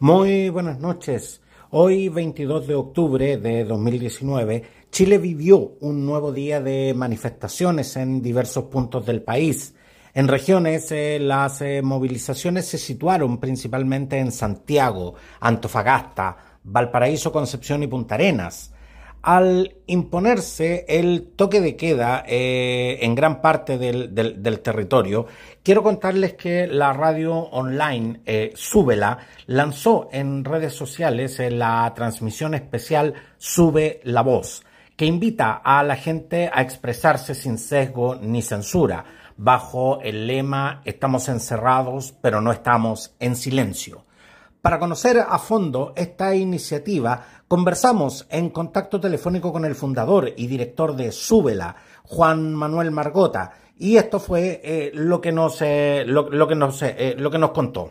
Muy buenas noches. Hoy, 22 de octubre de 2019, Chile vivió un nuevo día de manifestaciones en diversos puntos del país. En regiones, eh, las eh, movilizaciones se situaron principalmente en Santiago, Antofagasta, Valparaíso, Concepción y Punta Arenas al imponerse el toque de queda eh, en gran parte del, territorio, quiero contarles que la radio online eh, Súbela lanzó en redes sociales eh, la transmisión especial Sube la Voz, que invita a la gente a expresarse sin sesgo ni censura, bajo el lema Estamos encerrados, pero no estamos en silencio. Para conocer a fondo esta iniciativa, conversamos en contacto telefónico con el fundador y director de Súbela, Juan Manuel Margota, y esto fue eh, lo que nos eh, lo, que nos eh, lo que nos contó.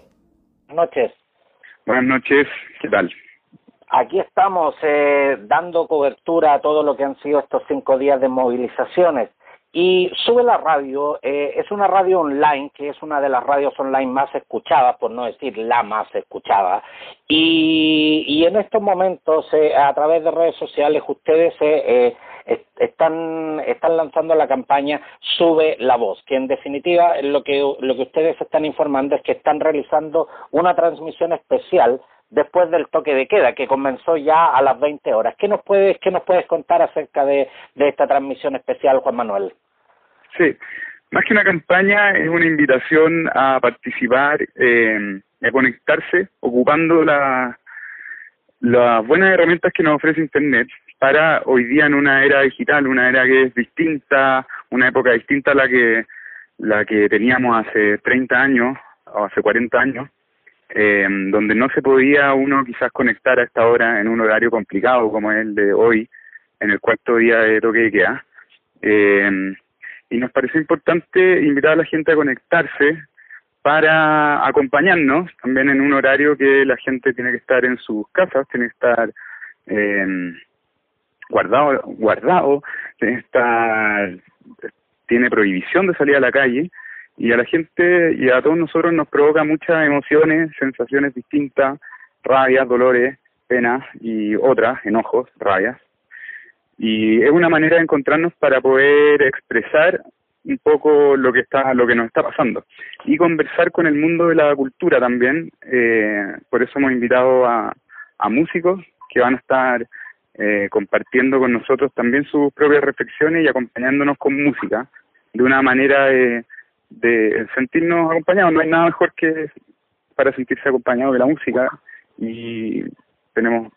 Buenas noches. Buenas noches, ¿qué tal? Aquí estamos dando cobertura a todo lo que han sido estos cinco días de movilizaciones. Y Sube la Radio eh, es una radio online que es una de las radios online más escuchadas, por no decir la más escuchada. Y, y en estos momentos, eh, a través de redes sociales, ustedes eh, están, están lanzando la campaña Sube la Voz, que en definitiva lo que, lo que ustedes están informando es que están realizando una transmisión especial después del toque de queda, que comenzó ya a las 20 horas. ¿Qué nos puedes, qué nos puedes contar acerca de, esta transmisión especial, Juan Manuel? Sí, más que una campaña, es una invitación a participar, eh, a conectarse, ocupando la, las buenas herramientas que nos ofrece Internet para hoy día en una era digital, una era que es distinta, una época distinta a la que, la que teníamos hace 30 años o hace 40 años, eh, donde no se podía uno quizás conectar a esta hora en un horario complicado como el de hoy, en el cuarto día de toque de queda. Eh, y nos pareció importante invitar a la gente a conectarse para acompañarnos también en un horario que la gente tiene que estar en sus casas, tiene que estar eh, guardado, guardado, tiene que estar, tiene prohibición de salir a la calle y a la gente y a todos nosotros nos provoca muchas emociones, sensaciones distintas, rabias, dolores, penas y otras, enojos, rabias. Y es una manera de encontrarnos para poder expresar un poco lo que está lo que nos está pasando y conversar con el mundo de la cultura también eh, por eso hemos invitado a, a músicos que van a estar eh, compartiendo con nosotros también sus propias reflexiones y acompañándonos con música de una manera de, de sentirnos acompañados. No hay nada mejor que para sentirse acompañado de la música y tenemos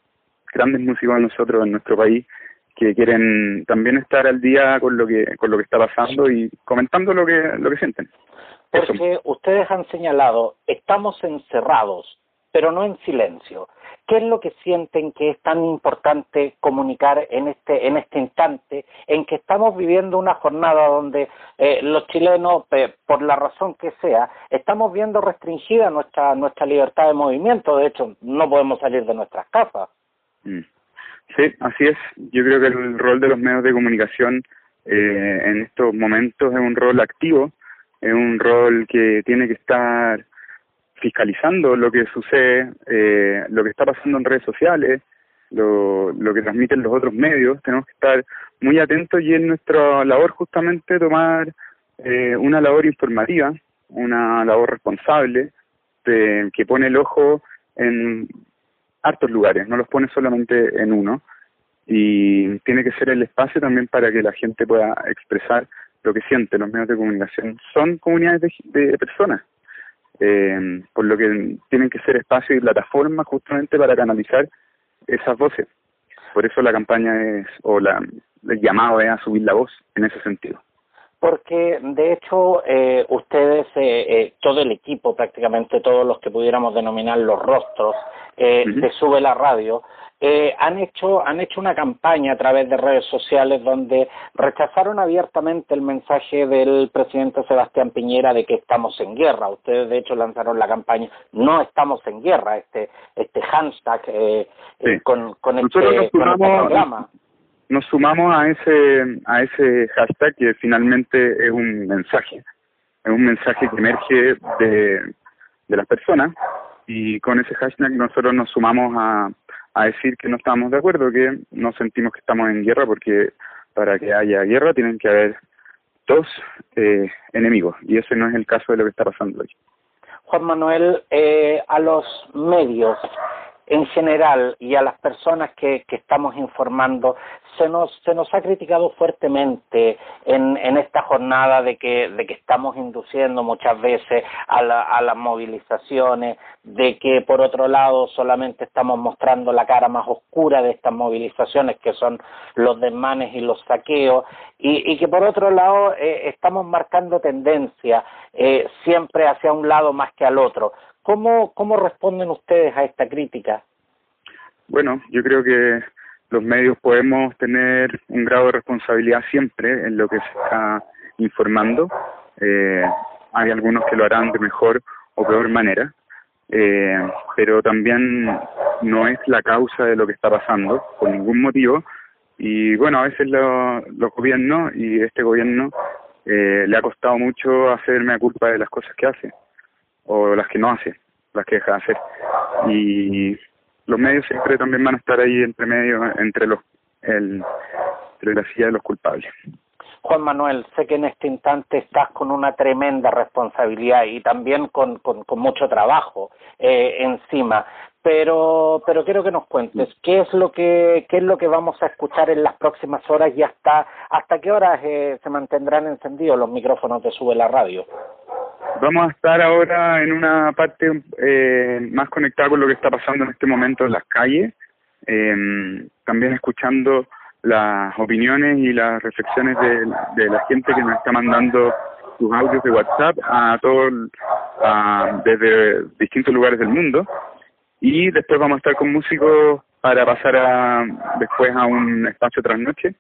grandes músicos nosotros en nuestro país que quieren también estar al día con lo que con lo que está pasando y comentando lo que lo que sienten. Porque ustedes han señalado, estamos encerrados, pero no en silencio. ¿Qué es lo que sienten que es tan importante comunicar en este, en este instante en que estamos viviendo una jornada donde eh, los chilenos, por la razón que sea, estamos viendo restringida nuestra, nuestra libertad de movimiento? De hecho, no podemos salir de nuestras casas. Mm. Sí, así es. Yo creo que el rol de los medios de comunicación eh, en estos momentos es un rol activo, es un rol que tiene que estar fiscalizando lo que sucede, eh, lo que está pasando en redes sociales, lo, lo que transmiten los otros medios. Tenemos que estar muy atentos y en nuestra labor justamente tomar eh, una labor informativa, una labor responsable, de, que pone el ojo en hartos lugares, no los pone solamente en uno. Y tiene que ser el espacio también para que la gente pueda expresar lo que siente. Los medios de comunicación son comunidades de personas eh, por lo que tienen que ser espacios y plataformas justamente para canalizar esas voces. Por eso la campaña es, o la, el llamado es a subir la voz en ese sentido. Porque de hecho eh, ustedes, eh, eh, todo el equipo, prácticamente todos los que pudiéramos denominar los rostros eh, de Sube la Radio, eh, han hecho han hecho una campaña a través de redes sociales donde rechazaron abiertamente el mensaje del presidente Sebastián Piñera de que estamos en guerra. Ustedes de hecho lanzaron la campaña No estamos en guerra, este este hashtag eh, eh con con este, nos sumamos, programa. Nos sumamos a ese a ese hashtag que finalmente es un mensaje, es un mensaje que emerge de de las personas y con ese hashtag nosotros nos sumamos a, a decir que no estamos de acuerdo, que no sentimos que estamos en guerra, porque para que haya guerra tienen que haber dos eh, enemigos, y ese no es el caso de lo que está pasando hoy. Juan Manuel, eh, a los medios en general y a las personas que, estamos informando, se nos, se nos ha criticado fuertemente en, en esta jornada de que, de que estamos induciendo muchas veces a, la, a las movilizaciones, de que por otro lado solamente estamos mostrando la cara más oscura de estas movilizaciones, que son los desmanes y los saqueos, y, y que por otro lado eh, estamos marcando tendencia eh, siempre hacia un lado más que al otro. ¿Cómo, ¿Cómo responden ustedes a esta crítica? Bueno, yo creo que los medios podemos tener un grado de responsabilidad siempre en lo que se está informando. Eh, hay algunos que lo harán de mejor o peor manera, eh, pero también no es la causa de lo que está pasando por ningún motivo. Y bueno, a veces lo, los gobiernos y este gobierno eh, le ha costado mucho hacerme a culpa de las cosas que hace o las que no hace, las que deja de hacer. Y los medios siempre también van a estar ahí entre medio, entre los, el, entre la silla de los culpables. Juan Manuel, sé que en este instante estás con una tremenda responsabilidad y también con, con, con mucho trabajo eh, encima, pero pero quiero que nos cuentes qué es lo que qué es lo que vamos a escuchar en las próximas horas y hasta hasta qué horas eh, se mantendrán encendidos los micrófonos de Sube la Radio. Vamos a estar ahora en una parte eh, más conectada con lo que está pasando en este momento en las calles, eh, también escuchando las opiniones y las reflexiones de, la gente que nos está mandando sus audios de WhatsApp a todos, desde distintos lugares del mundo. Y después vamos a estar con músicos para pasar a, después a un espacio tras noche,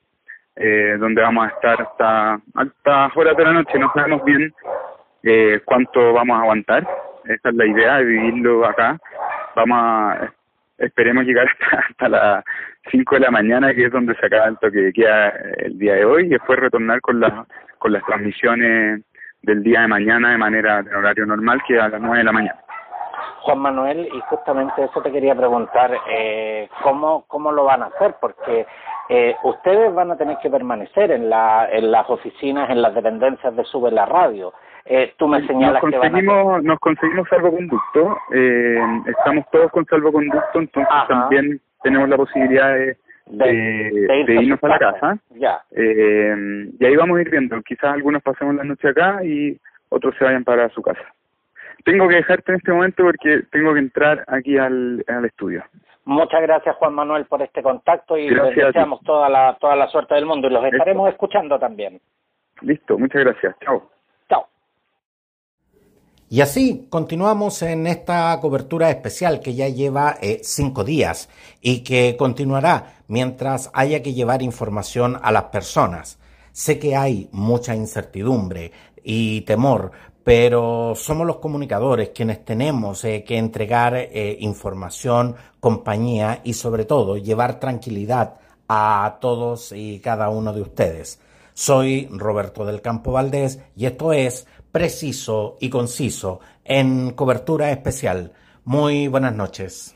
eh, donde vamos a estar hasta altas horas de la noche. No sabemos bien eh, cuánto vamos a aguantar. Esa es la idea de vivirlo acá. Vamos a, esperemos llegar hasta, hasta las 5 de la mañana, que es donde se acaba el toque de queda el día de hoy, y después retornar con, las con las transmisiones del día de mañana de manera en horario normal, que a las 9 de la mañana. Juan Manuel, y justamente eso te quería preguntar, eh, ¿cómo, ¿cómo lo van a hacer? Porque eh, ustedes van a tener que permanecer en, la, en las oficinas, en las dependencias de Sube la Radio. Eh, tú me señalas nos conseguimos, que a... Nos conseguimos salvoconducto, eh, estamos todos con salvoconducto, entonces Ajá. también tenemos la posibilidad de, de, de, de irnos a, la casa. Ya. Eh, y ahí vamos a ir viendo, quizás algunos pasemos la noche acá y otros se vayan para su casa. Tengo que dejarte en este momento porque tengo que entrar aquí al, al estudio. Muchas gracias Juan Manuel por este contacto y gracias les deseamos toda la, toda la suerte del mundo y los estaremos Esto. escuchando también. Listo, muchas gracias. Chao. Y así continuamos en esta cobertura especial que ya lleva eh, cinco días y que continuará mientras haya que llevar información a las personas. Sé que hay mucha incertidumbre y temor, pero somos los comunicadores quienes tenemos eh, que entregar eh, información, compañía y sobre todo llevar tranquilidad a todos y cada uno de ustedes. Soy Roberto del Campo Valdés y esto es preciso y conciso en cobertura especial. Muy buenas noches.